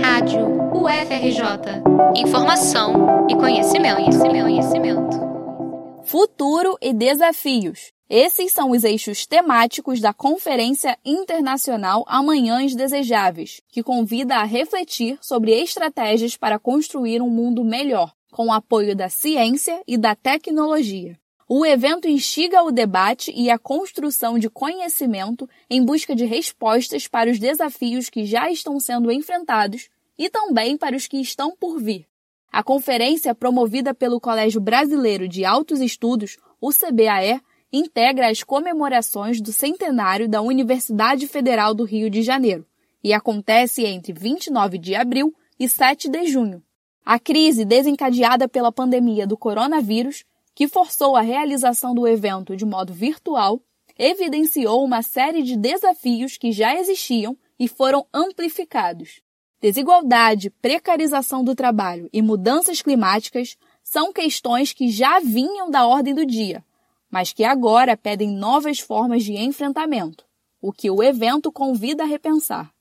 Rádio UFRJ. Informação e conhecimento, conhecimento, conhecimento. Futuro e desafios. Esses são os eixos temáticos da Conferência Internacional Amanhãs Desejáveis, que convida a refletir sobre estratégias para construir um mundo melhor, com o apoio da ciência e da tecnologia. O evento instiga o debate e a construção de conhecimento em busca de respostas para os desafios que já estão sendo enfrentados e também para os que estão por vir. A conferência, promovida pelo Colégio Brasileiro de Altos Estudos, o CBAE, integra as comemorações do centenário da Universidade Federal do Rio de Janeiro e acontece entre 29 de abril e 7 de junho. A crise desencadeada pela pandemia do coronavírus que forçou a realização do evento de modo virtual, evidenciou uma série de desafios que já existiam e foram amplificados. Desigualdade, precarização do trabalho e mudanças climáticas são questões que já vinham da ordem do dia, mas que agora pedem novas formas de enfrentamento, o que o evento convida a repensar.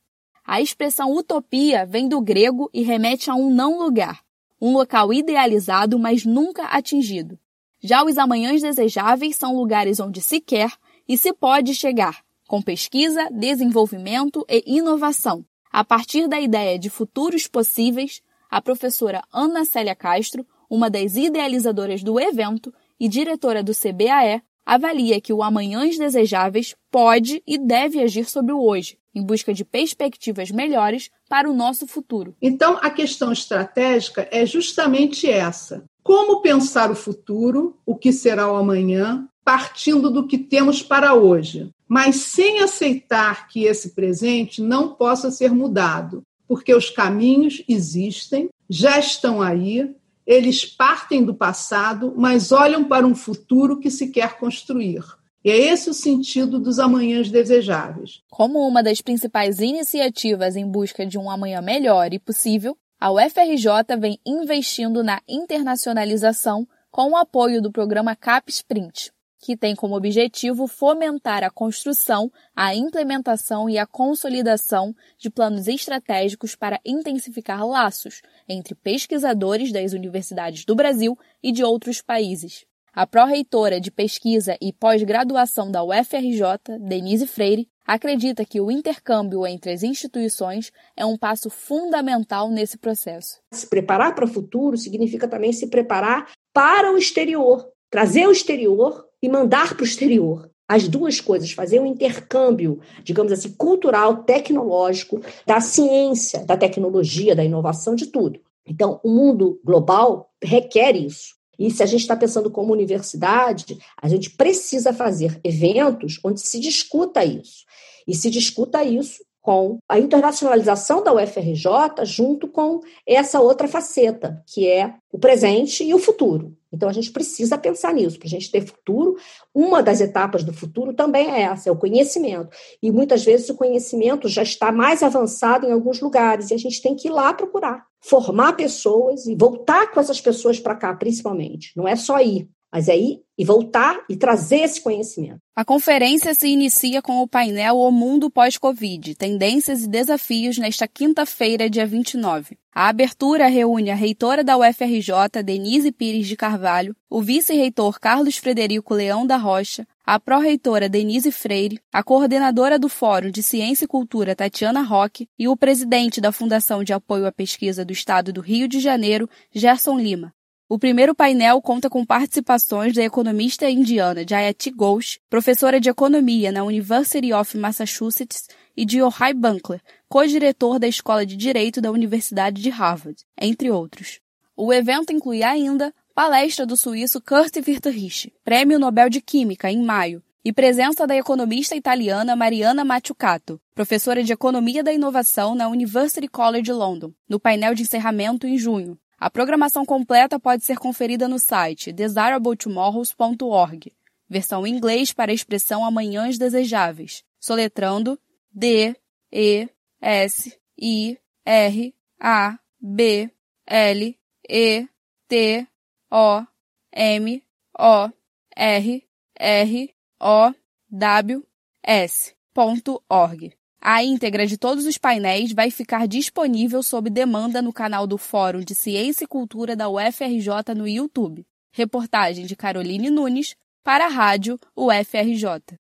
A expressão utopia vem do grego e remete a um não lugar, um local idealizado, mas nunca atingido. Já os amanhãs desejáveis são lugares onde se quer e se pode chegar, com pesquisa, desenvolvimento e inovação. A partir da ideia de futuros possíveis, a professora Ana Célia Castro, uma das idealizadoras do evento e diretora do CBAE, avalia que o Amanhãs Desejáveis pode e deve agir sobre o hoje, em busca de perspectivas melhores para o nosso futuro. Então, a questão estratégica é justamente essa: como pensar o futuro, o que será o amanhã, partindo do que temos para hoje, mas sem aceitar que esse presente não possa ser mudado, porque os caminhos existem, já estão aí, eles partem do passado, mas olham para um futuro que se quer construir. E é esse o sentido dos amanhãs desejáveis. Como uma das principais iniciativas em busca de um amanhã melhor e possível, a UFRJ vem investindo na internacionalização com o apoio do programa CAP Sprint, que tem como objetivo fomentar a construção, a implementação e a consolidação de planos estratégicos para intensificar laços entre pesquisadores das universidades do Brasil e de outros países. A pró-reitora de pesquisa e pós-graduação da UFRJ, Denise Freire, acredita que o intercâmbio entre as instituições é um passo fundamental nesse processo. Se preparar para o futuro significa também se preparar para o exterior, trazer o exterior e mandar para o exterior. As duas coisas, fazer um intercâmbio, digamos assim, cultural, tecnológico, da ciência, da tecnologia, da inovação, de tudo. Então, o mundo global requer isso. E se a gente está pensando como universidade, a gente precisa fazer eventos onde se discuta isso. E se discuta isso com a internacionalização da UFRJ junto com essa outra faceta, que é o presente e o futuro. Então a gente precisa pensar nisso. Para a gente ter futuro, uma das etapas do futuro também é essa, é o conhecimento. E muitas vezes o conhecimento já está mais avançado em alguns lugares e a gente tem que ir lá procurar, formar pessoas e voltar com essas pessoas para cá, principalmente. Não é só ir, mas ir e voltar e trazer esse conhecimento. A conferência se inicia com o painel O Mundo Pós-Covid, Tendências e Desafios nesta quinta-feira, dia 29. A abertura reúne a reitora da UFRJ, Denise Pires de Carvalho, o vice-reitor Carlos Frederico Leão da Rocha, a pró-reitora Denise Freire, a coordenadora do Fórum de Ciência e Cultura Tatiana Roque e o presidente da Fundação de Apoio à Pesquisa do Estado do Rio de Janeiro, Gerson Lima. O primeiro painel conta com participações da economista indiana Jayati Ghosh, professora de economia na University of Massachusetts, e de Ohai Bunkler, co-diretor da Escola de Direito da Universidade de Harvard, entre outros. O evento inclui ainda palestra do suíço Kurt Wirthrich, Prêmio Nobel de Química, em maio, e presença da economista italiana Mariana Mazzucato, professora de Economia da Inovação na University College London, no painel de encerramento em junho. A programação completa pode ser conferida no site desirabletomorrows.org, versão em inglês para a expressão amanhãs desejáveis, soletrando D, E, S, I, R, A, B, L, E, T, O, M, O, R, R, O, W, S, ponto org. A íntegra de todos os painéis vai ficar disponível sob demanda no canal do Fórum de Ciência e Cultura da UFRJ no YouTube. Reportagem de Caroline Nunes para a Rádio UFRJ.